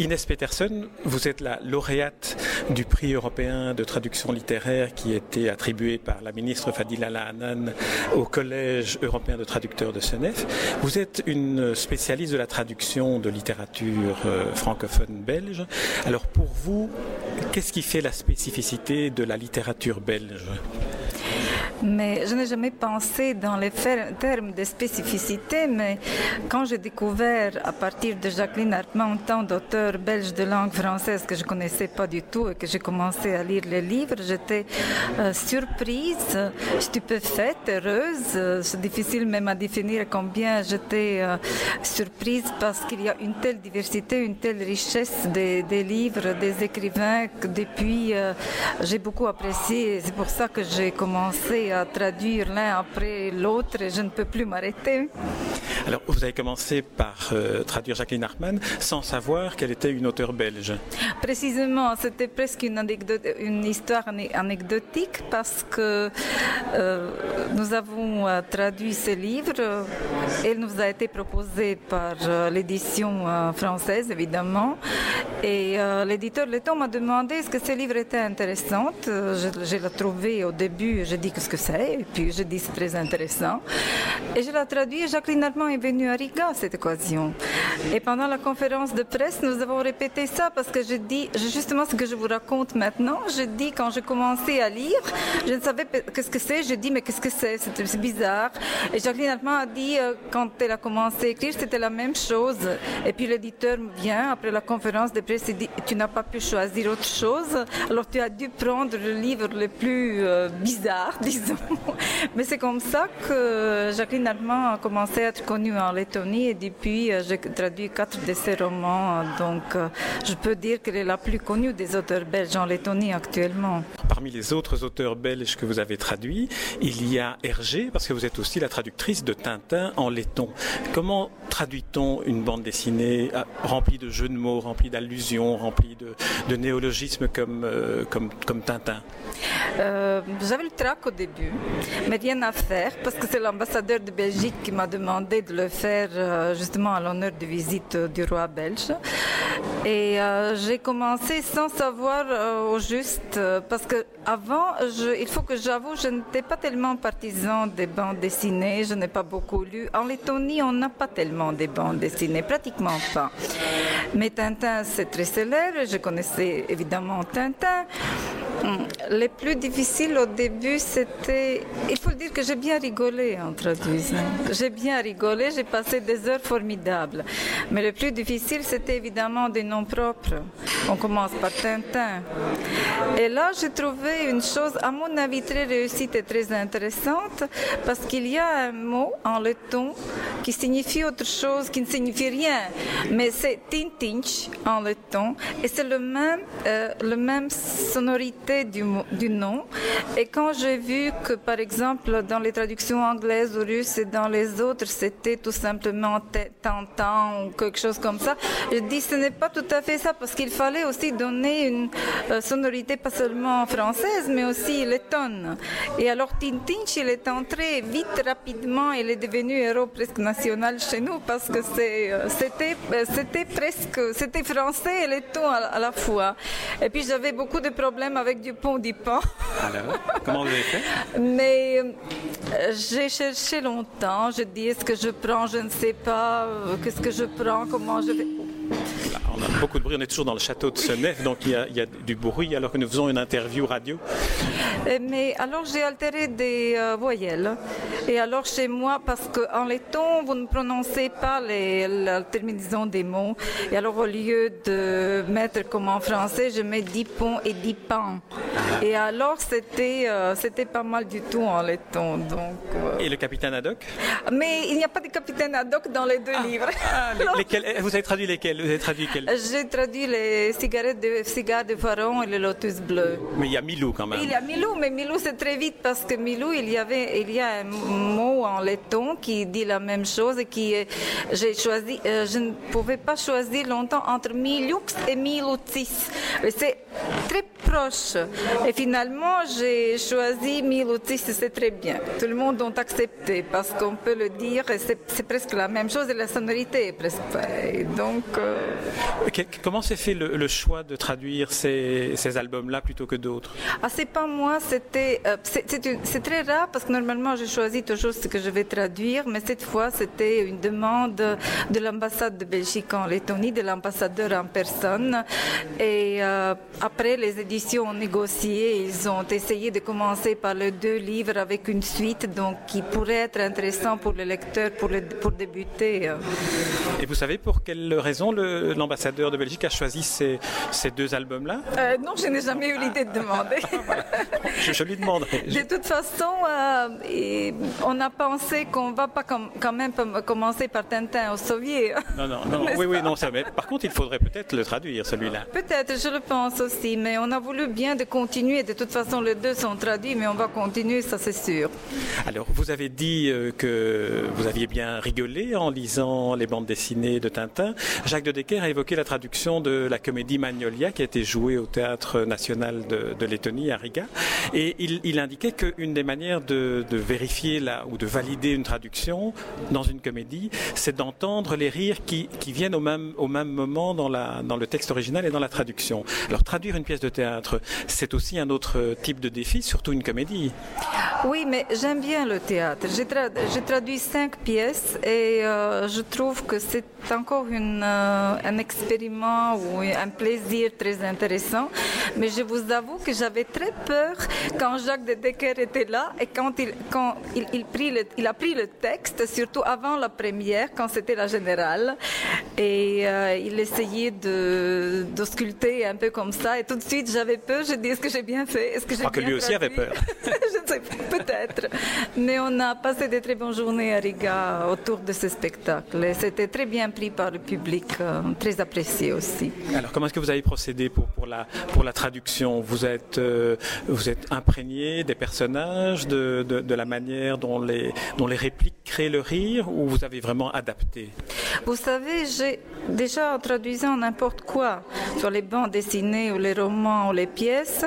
Inès Peterson, vous êtes la lauréate du prix européen de traduction littéraire qui a été attribué par la ministre Fadila Lahanan au Collège européen de traducteurs de Senef. Vous êtes une spécialiste de la traduction de littérature euh, francophone belge. Alors pour vous, qu'est-ce qui fait la spécificité de la littérature belge? Mais je n'ai jamais pensé dans les termes de spécificité, mais quand j'ai découvert à partir de Jacqueline Hartmann tant d'auteurs belges de langue française que je connaissais pas du tout et que j'ai commencé à lire les livres, j'étais euh, surprise, stupéfaite, heureuse. C'est difficile même à définir combien j'étais euh, surprise parce qu'il y a une telle diversité, une telle richesse des, livres, des écrivains que depuis euh, j'ai beaucoup apprécié. C'est pour ça que j'ai commencé à traduire l'un après l'autre et je ne peux plus m'arrêter. Alors, vous avez commencé par euh, traduire Jacqueline Hartmann sans savoir qu'elle était une auteure belge. Précisément, c'était presque une, une histoire anecdotique parce que euh, nous avons euh, traduit ce livre. Elle nous a été proposée par l'édition française, évidemment. Et l'éditeur Letton m'a demandé est-ce que ce livre était intéressant. Je, je l'ai trouvé au début, j'ai dit qu'est-ce que et puis je dis c'est très intéressant. Et je l'ai traduit. Jacqueline Hartmann est venu à Riga à cette occasion. Et pendant la conférence de presse, nous avons répété ça parce que je dis justement ce que je vous raconte maintenant. Je dis quand j'ai commencé à lire, je ne savais qu'est-ce que c'est. Je dis mais qu'est-ce que c'est? C'est bizarre. Et Jacqueline Altman a dit euh, quand elle a commencé à écrire, c'était la même chose. Et puis l'éditeur vient après la conférence de presse et dit tu n'as pas pu choisir autre chose. Alors tu as dû prendre le livre le plus euh, bizarre, disons. mais c'est comme ça que Jacqueline Altman a commencé à être connue en Lettonie et depuis euh, j'ai traduit quatre de ses romans. Donc euh, je peux dire qu'elle est la plus connue des auteurs belges en Lettonie actuellement. Parmi les autres auteurs belges que vous avez traduits, il y a Hergé, parce que vous êtes aussi la traductrice de Tintin en letton. Comment traduit-on une bande dessinée euh, remplie de jeux de mots, remplie d'allusions, remplie de, néologismes comme, comme, comme Tintin? J'avais le trac au début, mais rien à faire parce que c'est l'ambassadeur de Belgique qui m'a demandé de le faire euh, justement à l'honneur de visite du roi belge. Et euh, j'ai commencé sans savoir euh, au juste, parce que avant, il faut que j'avoue, je n'étais pas tellement partisan des bandes dessinées, je n'ai pas beaucoup lu. En Lettonie, on n'a pas tellement des bandes dessinées, pratiquement pas. Mais Tintin, c'est très célèbre, je connaissais évidemment Tintin. Hum, les plus difficiles au début, c'était. Il faut dire que j'ai bien rigolé en traduisant. J'ai bien rigolé, j'ai passé des heures formidables. Mais le plus difficile, c'était évidemment des noms propres. On commence par Tintin. Et là, j'ai trouvé une chose, à mon avis, très réussie et très intéressante, parce qu'il y a un mot en letton qui signifie autre chose, qui ne signifie rien. Mais c'est Tintinch en letton, et c'est le même, euh, le même sonorité du, nom. Et quand j'ai vu que, par exemple, dans les traductions anglaises ou russes et dans les autres, c'était tout simplement tentant ou quelque chose comme ça, je dis ce n'est pas tout à fait ça parce qu'il fallait aussi donner une euh, sonorité pas seulement française mais aussi lettonne. Et alors Tintinch, il est entré vite, rapidement, il est devenu héros presque national chez nous parce que euh, c'était, euh, c'était presque, c'était français et letton à la fois. Et puis j'avais beaucoup de problèmes avec du pont du. Alors, comment vous avez fait? Mais euh, j'ai cherché longtemps. Je dis est-ce que je prends, je ne sais pas, euh, qu'est-ce que je prends, comment je vais? On a beaucoup de bruit, on est toujours dans le château de Senef, donc il y, a, du bruit alors que nous faisons une interview radio. Eh, mais alors j'ai altéré des euh, voyelles. Et alors chez moi, parce qu'en letton, vous ne prononcez pas les, la terminaison des mots. Et alors au lieu de mettre comme en français, je mets dipon et dipan. Et alors c'était euh, c'était pas mal du tout en letton. Donc, euh. Et le capitaine Haddock? Mais il n'y a pas de capitaine Haddock dans les deux ah. livres. Ah, eh, vous avez traduit lesquels vous avez traduit j'ai traduit les cigarettes de, cigares de Pharaon et le lotus bleu. Mais il y a Milou quand même. Il y a Milou, mais Milou c'est très vite parce que Milou, il y avait, il y a un mot en letton qui dit la même chose et qui, j'ai choisi, euh, je ne pouvais pas choisir longtemps entre Milux et Milutis. C'est très proche. Et finalement, j'ai choisi mille outils, c'est très bien. Tout le monde a accepté parce qu'on peut le dire, c'est presque la même chose et la sonorité est presque pareille. Donc, euh, Comment s'est fait le, choix de traduire ces, ces albums-là plutôt que d'autres? Ah, c'est pas moi, c'était. Euh, c'est très rare parce que normalement, je choisis toujours ce que je vais traduire, mais cette fois, c'était une demande de l'ambassade de Belgique en Lettonie, de l'ambassadeur en personne. Et euh, après, les éditions ont négocié, ils ont essayé de commencer par les deux livres avec une suite, donc qui pourrait être intéressant pour le lecteur pour, pour débuter. Et vous savez pour quelle raison l'ambassadeur de Belgique a choisi ces, ces deux albums-là? Euh, Non, je n'ai jamais eu l'idée de demander. je, lui demanderai. De toute façon, euh, on a pensé qu'on va pas quand même commencer par Tintin au Soviet. Non, non, non, oui, oui, non, ça, mais par contre, il faudrait peut-être le traduire, celui-là. Peut-être, je le pense aussi, mais on a voulu bien de continuer. De toute façon, les deux sont traduits, mais on va continuer, ça c'est sûr. Alors, vous avez dit euh, que vous aviez bien rigolé en lisant les bandes dessinées de Tintin. Jacques de Decker a évoqué la traduction de la comédie Magnolia qui a été jouée au Théâtre national de, Lettonie à Riga. Et il, indiquait qu'une des manières de, vérifier ou de valider une traduction dans une comédie, c'est d'entendre les rires qui, viennent au même, moment dans le texte original et dans la traduction. Alors traduire une pièce de théâtre, c'est aussi un autre type de défi, surtout une comédie. Oui, mais j'aime bien le théâtre. J'ai traduit cinq pièces et euh, je trouve que c'est encore une, euh, un expériment ou un plaisir très intéressant. Mais je vous avoue que j'avais très peur quand Jacques de Decker était là et quand il, quand il, il, pris le, il a pris le texte, surtout avant la première, quand c'était la générale, et euh, il essayait de, d'ausculter un peu comme ça. Et tout de suite, j'avais peur. Je dis, est-ce que j'ai bien fait? Est-ce que j'ai bien que lui aussi avait peur. je ne sais pas, peut-être. Mais on a passé de très bonnes journées à Riga autour de ce spectacle. C'était très bien pris par le public, euh, très apprécié aussi. Alors, comment est-ce que vous avez procédé pour, pour, la, pour la traduction? Vous êtes, euh, vous êtes imprégné des personnages, de, de, de, la manière dont les, dont les répliques créent le rire, ou vous avez vraiment adapté? Vous savez, j'ai déjà traduisant n'importe quoi, sur les bandes dessinées ou les romans ou les pièces,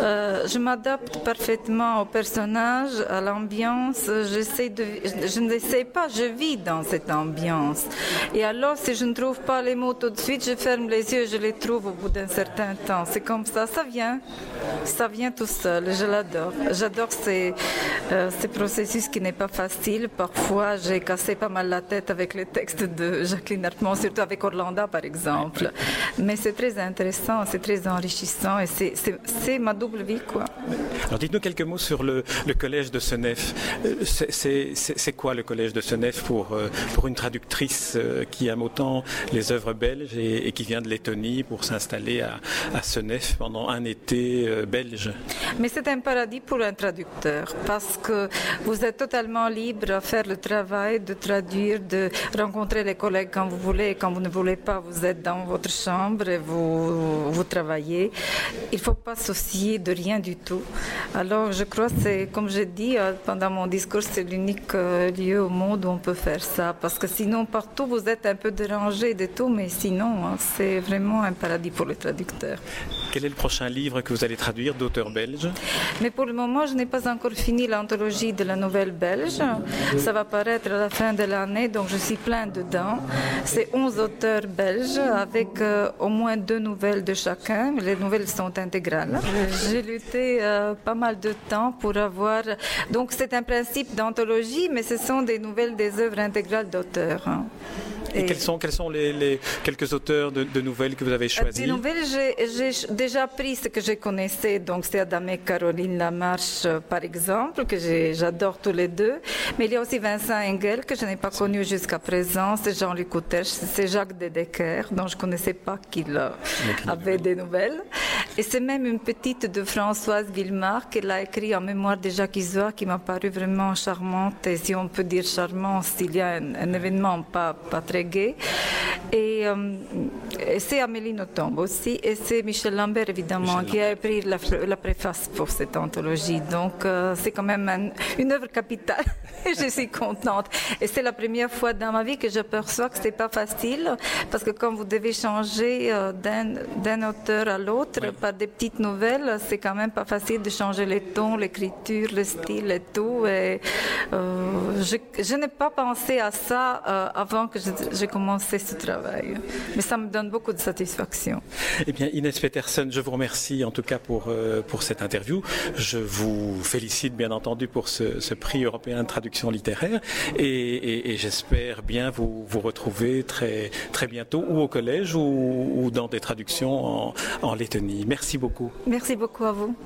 euh, je m'adapte parfaitement au personnage, à l'ambiance. J'essaie de, je ne sais pas, je vis dans cette ambiance. Et alors, si je ne trouve pas les mots tout de suite, je ferme les yeux et je les trouve au bout d'un certain temps. C'est comme ça, ça vient, ça vient tout seul. Je l'adore. J'adore ces, euh, ces processus qui n'est pas facile. Parfois, j'ai cassé pas mal la tête avec les textes de Jacqueline Hartmann, surtout avec Orlando, par exemple. Mais c'est très intéressant, c'est très enrichissant et c'est ma double vie, quoi. Alors, dites-nous quelques mots sur le, collège de Senef. Euh, c'est quoi le collège de Senef pour, euh, une traductrice euh, qui aime autant les œuvres belges et, qui vient de Lettonie pour s'installer à, à Senef pendant un été belge Mais c'est un paradis pour un traducteur parce que vous êtes totalement libre à faire le travail de traduire, de rencontrer les collègues quand vous voulez et quand vous ne voulez pas, vous êtes dans votre chambre et vous, travaillez. Il ne faut pas soucier de rien du tout. Alors je crois, c'est comme je dis euh, pendant mon discours, c'est l'unique euh, lieu au monde où on peut faire ça. Parce que sinon, partout, vous êtes un peu dérangé de tout, mais sinon, hein, c'est vraiment un paradis pour le traducteur. Quel est le prochain livre que vous allez traduire d'auteur belge Mais pour le moment, je n'ai pas encore fini l'anthologie de la nouvelle belge. Ça va paraître à la fin de l'année, donc je suis plein dedans. C'est 11 auteurs belges avec euh, au moins deux nouvelles de chacun. Les nouvelles sont intégrales. J'ai lutté euh, pas mal de temps pour avoir. Donc c'est un principe d'anthologie, mais ce sont des nouvelles des œuvres intégrales d'auteurs. Hein. Et, quels sont, quels sont les, quelques auteurs de, nouvelles que vous avez choisis Des nouvelles, j'ai déjà pris ce que je connaissais, donc c'est Adam et Caroline Lamarche, par exemple, que j'adore tous les deux. Mais il y a aussi Vincent Engel, que je n'ai pas connu jusqu'à présent, c'est Jean-Luc Coutech, c'est Jacques Dedecker, dont je ne connaissais pas qu'il avait des nouvelles. Et c'est même une petite de Françoise Villemar qu'elle a écrit en mémoire de Jacques Isoire qui m'a paru vraiment charmante, et si on peut dire charmante, s'il y a un, événement pas, pas très gay. Et, c'est Amélie Nothomb aussi, et c'est Michel Lambert évidemment qui a écrit la, la, préface pour cette anthologie. Donc c'est quand même une œuvre capitale. je suis contente. Et c'est la première fois dans ma vie que je perçois que c'est pas facile, parce que quand vous devez changer d'un auteur à l'autre des petites nouvelles, c'est quand même pas facile de changer les tons, l'écriture, le style et tout. Euh, je, n'ai pas pensé à ça euh, avant que j'ai commencé ce travail. Mais ça me donne beaucoup de satisfaction. Eh bien, Inès Peterson, je vous remercie en tout cas pour, euh, pour cette interview. Je vous félicite bien entendu pour ce, prix européen de traduction littéraire et, j'espère bien vous, vous retrouver très, très bientôt ou au collège ou, dans des traductions en, en Lettonie. Merci beaucoup. Merci beaucoup à vous.